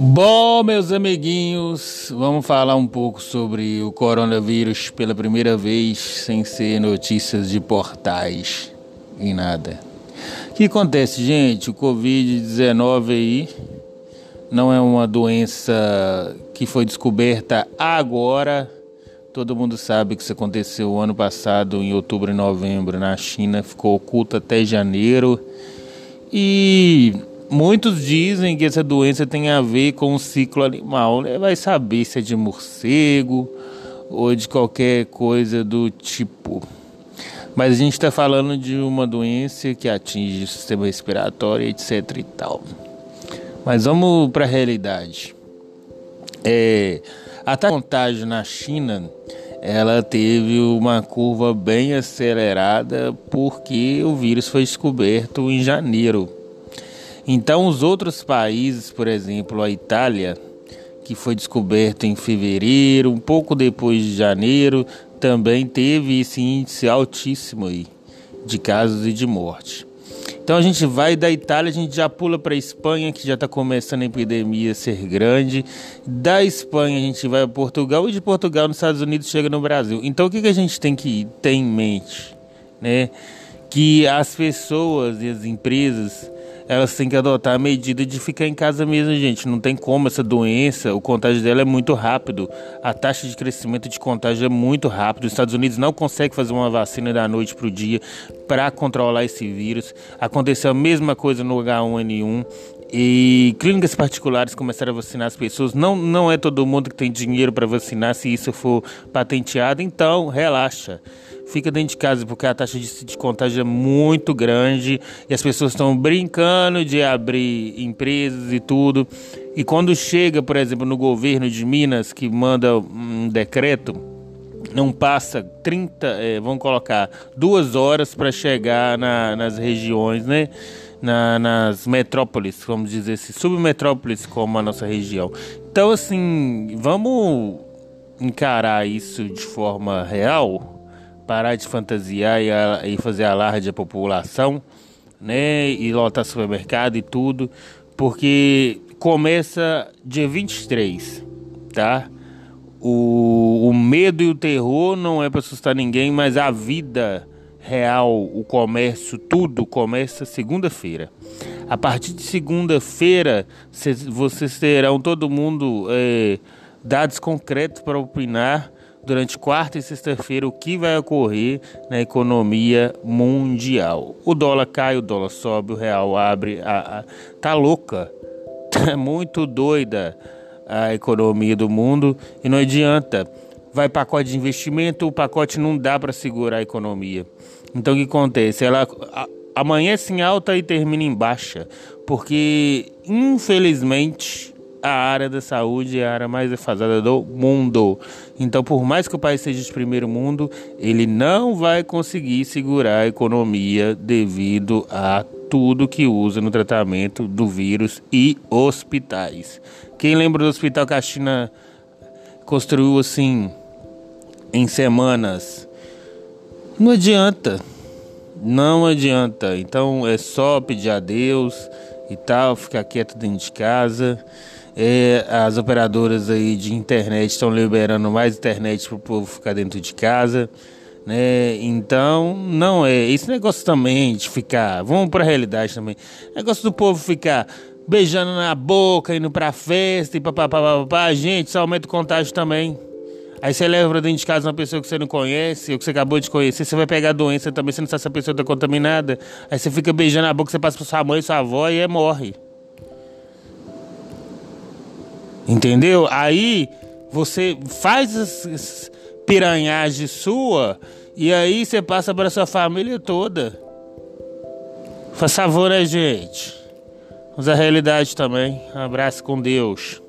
Bom, meus amiguinhos, vamos falar um pouco sobre o coronavírus pela primeira vez, sem ser notícias de portais e nada. O que acontece, gente? O Covid-19 aí não é uma doença que foi descoberta agora. Todo mundo sabe que isso aconteceu ano passado, em outubro e novembro, na China, ficou oculto até janeiro. E Muitos dizem que essa doença tem a ver com o ciclo animal. Né? Vai saber se é de morcego ou de qualquer coisa do tipo. Mas a gente está falando de uma doença que atinge o sistema respiratório, etc e tal. Mas vamos para a realidade. É, a contagem na China ela teve uma curva bem acelerada porque o vírus foi descoberto em janeiro então, os outros países, por exemplo, a Itália, que foi descoberto em fevereiro, um pouco depois de janeiro, também teve esse índice altíssimo aí de casos e de morte. Então a gente vai da Itália, a gente já pula para a Espanha, que já está começando a epidemia ser grande. Da Espanha a gente vai a Portugal e de Portugal nos Estados Unidos chega no Brasil. Então o que, que a gente tem que ter em mente, né? Que as pessoas e as empresas elas têm que adotar a medida de ficar em casa mesmo, gente. Não tem como essa doença, o contágio dela é muito rápido. A taxa de crescimento de contágio é muito rápido. Os Estados Unidos não consegue fazer uma vacina da noite para o dia para controlar esse vírus. Aconteceu a mesma coisa no H1N1 e clínicas particulares começaram a vacinar as pessoas. Não, não é todo mundo que tem dinheiro para vacinar se isso for patenteado, então relaxa fica dentro de casa porque a taxa de, de contágio é muito grande e as pessoas estão brincando de abrir empresas e tudo. E quando chega, por exemplo, no governo de Minas, que manda um decreto, não passa 30, é, vamos colocar, duas horas para chegar na, nas regiões, né? Na, nas metrópoles, vamos dizer assim, submetrópoles como a nossa região. Então, assim, vamos encarar isso de forma real, parar de fantasiar e, a, e fazer alarde à população, né? E lotar supermercado e tudo, porque começa dia 23, tá? O, o medo e o terror não é para assustar ninguém, mas a vida real, o comércio, tudo começa segunda-feira. A partir de segunda-feira, vocês terão todo mundo é, dados concretos para opinar durante quarta e sexta-feira o que vai ocorrer na economia mundial. O dólar cai, o dólar sobe, o real abre, a, a, tá louca, tá muito doida a economia do mundo e não adianta. Vai pacote de investimento, o pacote não dá para segurar a economia. Então o que acontece? Ela amanhece em alta e termina em baixa, porque infelizmente a área da saúde é a área mais defasada do mundo. Então, por mais que o país seja de primeiro mundo, ele não vai conseguir segurar a economia devido a tudo que usa no tratamento do vírus e hospitais. Quem lembra do hospital que a China construiu assim em semanas? Não adianta. Não adianta. Então é só pedir a Deus e tal, ficar quieto dentro de casa. É, as operadoras aí de internet estão liberando mais internet para o povo ficar dentro de casa. Né? Então, não é. Esse negócio também de ficar. Vamos para a realidade também. Negócio do povo ficar beijando na boca, indo pra festa e papapá. Gente, isso aumenta o contágio também. Aí você leva pra dentro de casa uma pessoa que você não conhece, ou que você acabou de conhecer, você vai pegar a doença também, você não sabe se a pessoa tá contaminada. Aí você fica beijando a boca, você passa pra sua mãe, sua avó e morre. Entendeu? Aí você faz as piranhagens sua e aí você passa para sua família toda. Faz favor, né, gente? Vamos à realidade também. Um abraço com Deus.